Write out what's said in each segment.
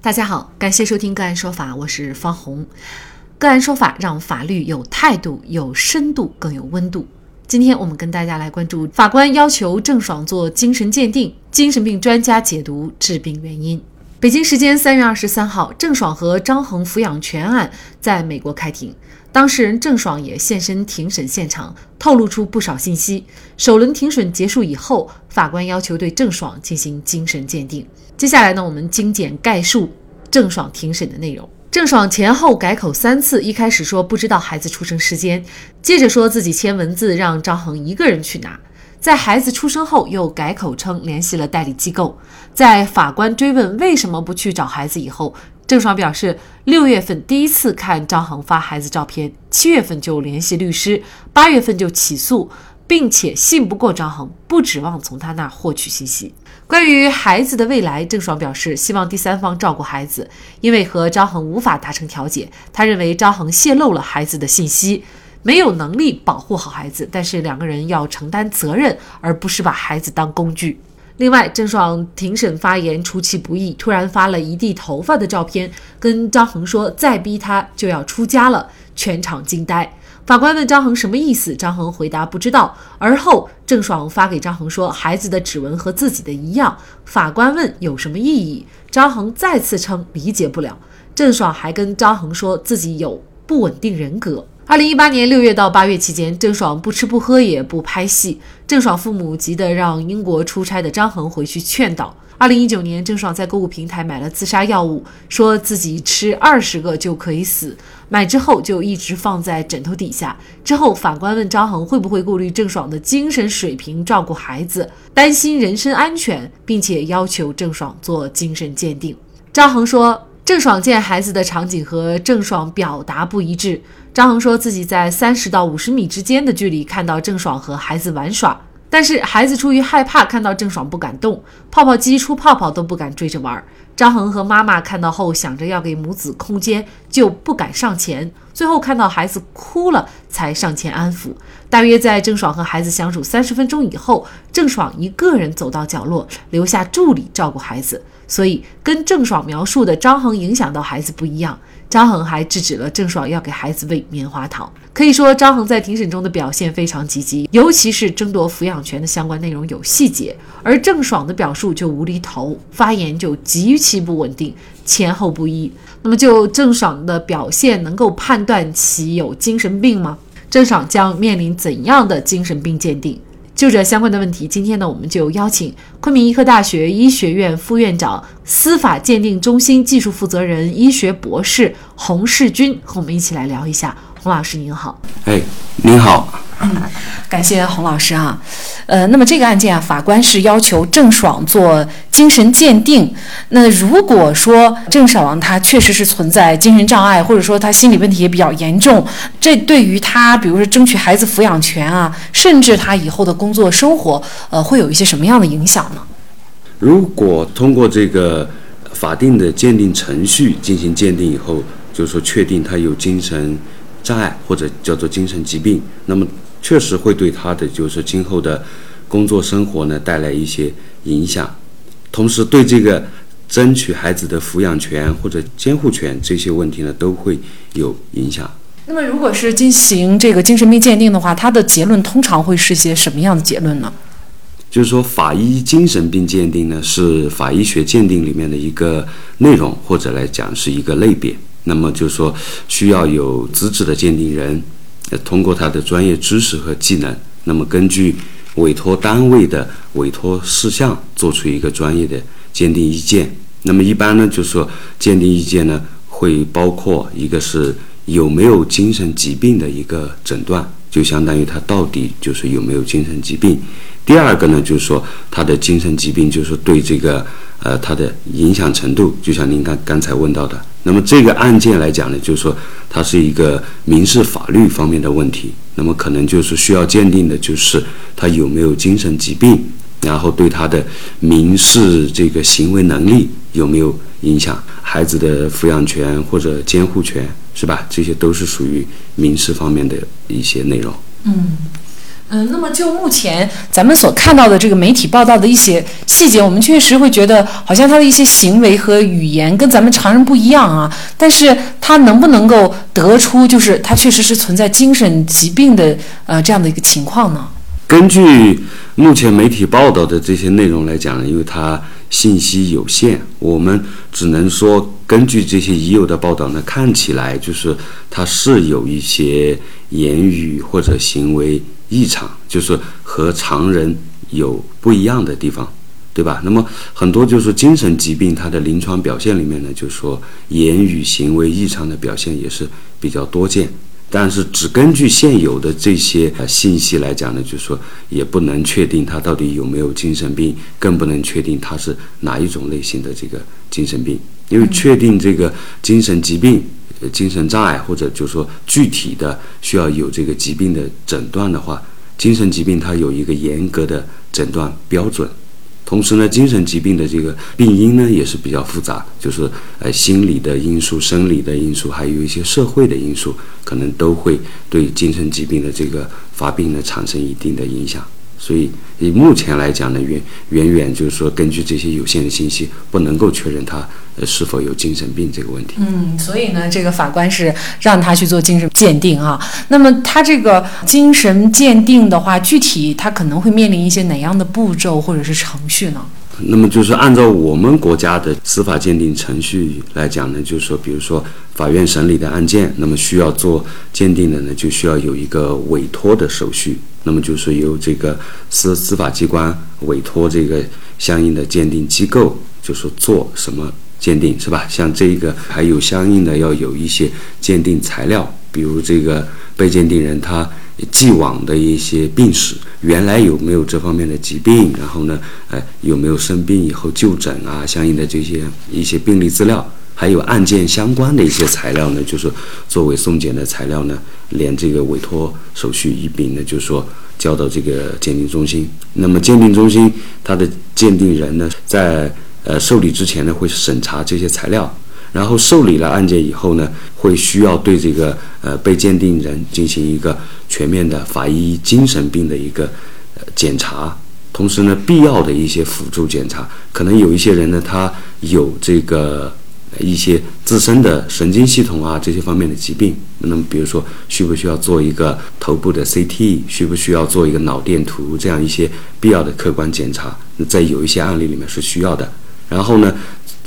大家好，感谢收听个案说法，我是方红。个案说法让法律有态度、有深度、更有温度。今天我们跟大家来关注法官要求郑爽做精神鉴定，精神病专家解读致病原因。北京时间三月二十三号，郑爽和张恒抚养权案在美国开庭，当事人郑爽也现身庭审现场，透露出不少信息。首轮庭审结束以后，法官要求对郑爽进行精神鉴定。接下来呢，我们精简概述郑爽庭审的内容。郑爽前后改口三次，一开始说不知道孩子出生时间，接着说自己签文字让张恒一个人去拿，在孩子出生后又改口称联系了代理机构。在法官追问为什么不去找孩子以后，郑爽表示，六月份第一次看张恒发孩子照片，七月份就联系律师，八月份就起诉。并且信不过张恒，不指望从他那获取信息。关于孩子的未来，郑爽表示希望第三方照顾孩子，因为和张恒无法达成调解。他认为张恒泄露了孩子的信息，没有能力保护好孩子，但是两个人要承担责任，而不是把孩子当工具。另外，郑爽庭审发言出其不意，突然发了一地头发的照片，跟张恒说再逼他就要出家了，全场惊呆。法官问张恒什么意思，张恒回答不知道。而后郑爽发给张恒说孩子的指纹和自己的一样。法官问有什么意义，张恒再次称理解不了。郑爽还跟张恒说自己有不稳定人格。二零一八年六月到八月期间，郑爽不吃不喝也不拍戏。郑爽父母急得让英国出差的张恒回去劝导。二零一九年，郑爽在购物平台买了自杀药物，说自己吃二十个就可以死。买之后就一直放在枕头底下。之后，法官问张恒会不会顾虑郑爽的精神水平照顾孩子，担心人身安全，并且要求郑爽做精神鉴定。张恒说，郑爽见孩子的场景和郑爽表达不一致。张恒说自己在三十到五十米之间的距离看到郑爽和孩子玩耍。但是孩子出于害怕，看到郑爽不敢动，泡泡机出泡泡都不敢追着玩。张恒和妈妈看到后，想着要给母子空间，就不敢上前。最后看到孩子哭了，才上前安抚。大约在郑爽和孩子相处三十分钟以后，郑爽一个人走到角落，留下助理照顾孩子。所以跟郑爽描述的张恒影响到孩子不一样。张恒还制止了郑爽要给孩子喂棉花糖。可以说，张恒在庭审中的表现非常积极，尤其是争夺抚养权的相关内容有细节，而郑爽的表述就无厘头，发言就极其不稳定，前后不一。那么，就郑爽的表现，能够判断其有精神病吗？郑爽将面临怎样的精神病鉴定？就这相关的问题，今天呢，我们就邀请昆明医科大学医学院副院长、司法鉴定中心技术负责人、医学博士洪世军和我们一起来聊一下。洪老师您好，哎，您好。嗯，感谢洪老师啊，呃，那么这个案件啊，法官是要求郑爽做精神鉴定。那如果说郑爽她确实是存在精神障碍，或者说她心理问题也比较严重，这对于她，比如说争取孩子抚养权啊，甚至她以后的工作生活，呃，会有一些什么样的影响呢？如果通过这个法定的鉴定程序进行鉴定以后，就是说确定她有精神障碍或者叫做精神疾病，那么。确实会对他的就是今后的工作生活呢带来一些影响，同时对这个争取孩子的抚养权或者监护权这些问题呢都会有影响。那么，如果是进行这个精神病鉴定的话，它的结论通常会是些什么样的结论呢？就是说，法医精神病鉴定呢是法医学鉴定里面的一个内容，或者来讲是一个类别。那么就是说，需要有资质的鉴定人。通过他的专业知识和技能，那么根据委托单位的委托事项，做出一个专业的鉴定意见。那么一般呢，就是说鉴定意见呢，会包括一个是有没有精神疾病的一个诊断，就相当于他到底就是有没有精神疾病。第二个呢，就是说他的精神疾病就是对这个呃他的影响程度，就像您刚刚才问到的。那么这个案件来讲呢，就是说它是一个民事法律方面的问题，那么可能就是需要鉴定的就是他有没有精神疾病，然后对他的民事这个行为能力有没有影响，孩子的抚养权或者监护权是吧？这些都是属于民事方面的一些内容。嗯。嗯，那么就目前咱们所看到的这个媒体报道的一些细节，我们确实会觉得好像他的一些行为和语言跟咱们常人不一样啊。但是他能不能够得出就是他确实是存在精神疾病的呃这样的一个情况呢？根据目前媒体报道的这些内容来讲呢，因为它信息有限，我们只能说根据这些已有的报道呢，看起来就是他是有一些言语或者行为。异常就是和常人有不一样的地方，对吧？那么很多就是精神疾病，它的临床表现里面呢，就是说言语行为异常的表现也是比较多见。但是只根据现有的这些信息来讲呢，就是说也不能确定他到底有没有精神病，更不能确定他是哪一种类型的这个精神病。因为确定这个精神疾病。精神障碍或者就是说具体的需要有这个疾病的诊断的话，精神疾病它有一个严格的诊断标准。同时呢，精神疾病的这个病因呢也是比较复杂，就是呃心理的因素、生理的因素，还有一些社会的因素，可能都会对精神疾病的这个发病呢产生一定的影响。所以，以目前来讲呢，远远远就是说，根据这些有限的信息，不能够确认他呃是否有精神病这个问题。嗯，所以呢，这个法官是让他去做精神鉴定啊。那么他这个精神鉴定的话，具体他可能会面临一些哪样的步骤或者是程序呢？那么就是按照我们国家的司法鉴定程序来讲呢，就是说，比如说法院审理的案件，那么需要做鉴定的呢，就需要有一个委托的手续。那么就是由这个司司法机关委托这个相应的鉴定机构，就是做什么鉴定，是吧？像这个还有相应的要有一些鉴定材料，比如这个被鉴定人他。既往的一些病史，原来有没有这方面的疾病？然后呢，呃，有没有生病以后就诊啊？相应的这些一些病历资料，还有案件相关的一些材料呢，就是作为送检的材料呢，连这个委托手续一并呢，就是说交到这个鉴定中心。那么鉴定中心它的鉴定人呢，在呃受理之前呢，会审查这些材料。然后受理了案件以后呢，会需要对这个呃被鉴定人进行一个全面的法医精神病的一个呃检查，同时呢，必要的一些辅助检查，可能有一些人呢，他有这个一些自身的神经系统啊这些方面的疾病，那么比如说需不需要做一个头部的 CT，需不需要做一个脑电图这样一些必要的客观检查，那在有一些案例里面是需要的。然后呢？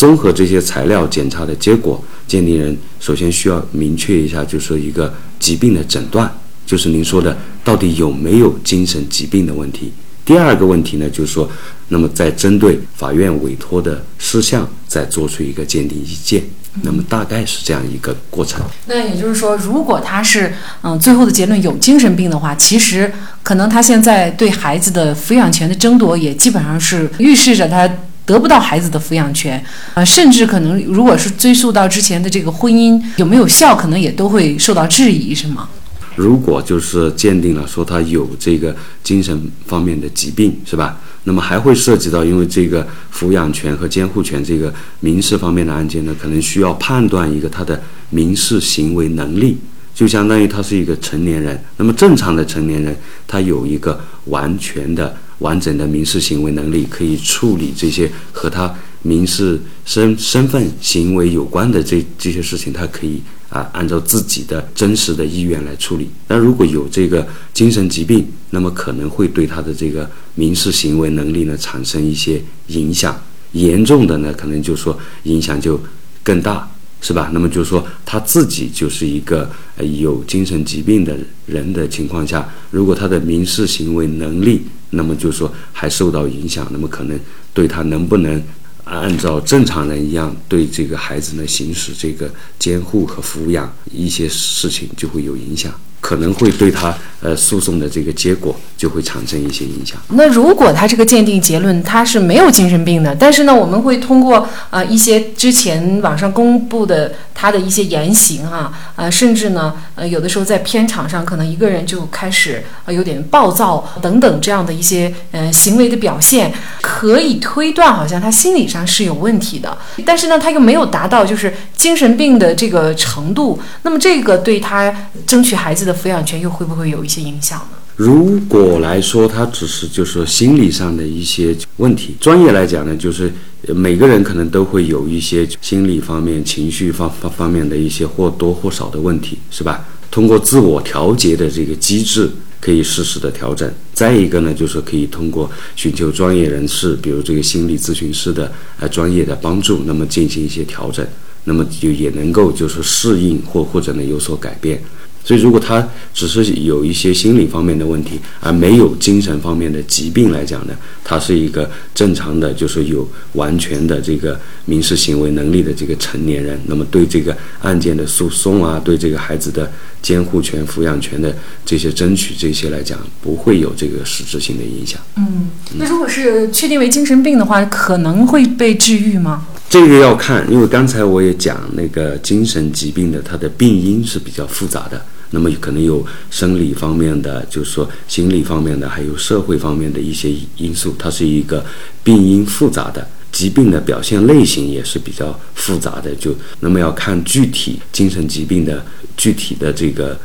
综合这些材料检查的结果，鉴定人首先需要明确一下，就是说一个疾病的诊断，就是您说的到底有没有精神疾病的问题。第二个问题呢，就是说，那么再针对法院委托的事项，再做出一个鉴定意见。那么大概是这样一个过程。那也就是说，如果他是嗯最后的结论有精神病的话，其实可能他现在对孩子的抚养权的争夺，也基本上是预示着他。得不到孩子的抚养权，呃，甚至可能，如果是追溯到之前的这个婚姻有没有效，可能也都会受到质疑，是吗？如果就是鉴定了说他有这个精神方面的疾病，是吧？那么还会涉及到，因为这个抚养权和监护权这个民事方面的案件呢，可能需要判断一个他的民事行为能力，就相当于他是一个成年人。那么正常的成年人，他有一个完全的。完整的民事行为能力可以处理这些和他民事身身份行为有关的这这些事情，他可以啊按照自己的真实的意愿来处理。那如果有这个精神疾病，那么可能会对他的这个民事行为能力呢产生一些影响。严重的呢，可能就说影响就更大，是吧？那么就说他自己就是一个有精神疾病的人的情况下，如果他的民事行为能力，那么就是说还受到影响，那么可能对他能不能按照正常人一样对这个孩子呢行使这个监护和抚养一些事情就会有影响。可能会对他呃诉讼的这个结果就会产生一些影响。那如果他这个鉴定结论他是没有精神病的，但是呢，我们会通过呃一些之前网上公布的他的一些言行啊，呃，甚至呢，呃，有的时候在片场上可能一个人就开始呃有点暴躁等等这样的一些呃行为的表现，可以推断好像他心理上是有问题的，但是呢，他又没有达到就是精神病的这个程度，那么这个对他争取孩子的。抚养权又会不会有一些影响呢？如果来说，他只是就是说心理上的一些问题，专业来讲呢，就是每个人可能都会有一些心理方面、情绪方方方面的一些或多或少的问题，是吧？通过自我调节的这个机制，可以适时的调整。再一个呢，就是可以通过寻求专业人士，比如这个心理咨询师的呃专业的帮助，那么进行一些调整，那么就也能够就是适应或或者呢有所改变。所以，如果他只是有一些心理方面的问题，而没有精神方面的疾病来讲呢，他是一个正常的，就是有完全的这个民事行为能力的这个成年人。那么，对这个案件的诉讼啊，对这个孩子的监护权、抚养权的这些争取，这些来讲，不会有这个实质性的影响。嗯，那如果是确定为精神病的话，可能会被治愈吗？这个要看，因为刚才我也讲那个精神疾病的，它的病因是比较复杂的。那么可能有生理方面的，就是说心理方面的，还有社会方面的一些因素，它是一个病因复杂的疾病的表现类型也是比较复杂的。就那么要看具体精神疾病的具体的这个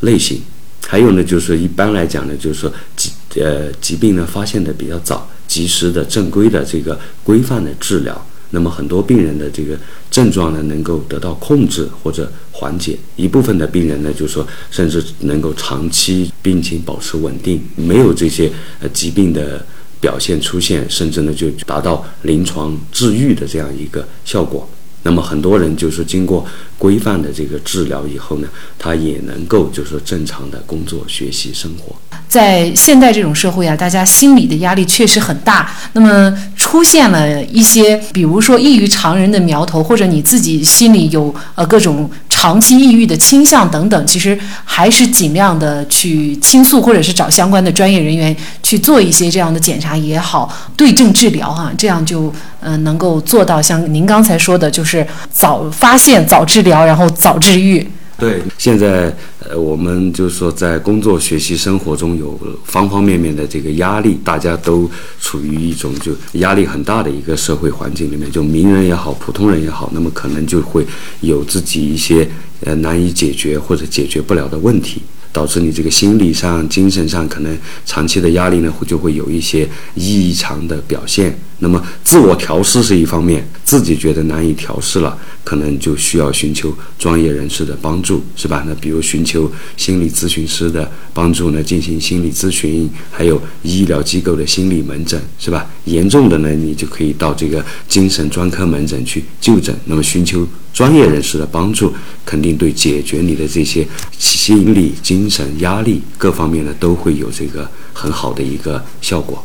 类型。还有呢，就是说一般来讲呢，就是说疾呃疾病呢发现的比较早，及时的正规的这个规范的治疗。那么很多病人的这个症状呢，能够得到控制或者缓解；一部分的病人呢，就是说甚至能够长期病情保持稳定，没有这些呃疾病的表现出现，甚至呢就达到临床治愈的这样一个效果。那么很多人就是经过规范的这个治疗以后呢，他也能够就是正常的工作、学习、生活。在现代这种社会啊，大家心理的压力确实很大。那么出现了一些，比如说异于常人的苗头，或者你自己心里有呃各种长期抑郁的倾向等等，其实还是尽量的去倾诉，或者是找相关的专业人员去做一些这样的检查也好，对症治疗哈，这样就嗯能够做到像您刚才说的，就是早发现、早治疗，然后早治愈。对，现在呃，我们就是说，在工作、学习、生活中有方方面面的这个压力，大家都处于一种就压力很大的一个社会环境里面，就名人也好，普通人也好，那么可能就会有自己一些呃难以解决或者解决不了的问题。导致你这个心理上、精神上可能长期的压力呢，会就会有一些异常的表现。那么自我调试是一方面，自己觉得难以调试了，可能就需要寻求专业人士的帮助，是吧？那比如寻求心理咨询师的帮助呢，进行心理咨询，还有医疗机构的心理门诊，是吧？严重的呢，你就可以到这个精神专科门诊去就诊。那么寻求专业人士的帮助，肯定对解决你的这些心理精。神压力各方面呢都会有这个很好的一个效果。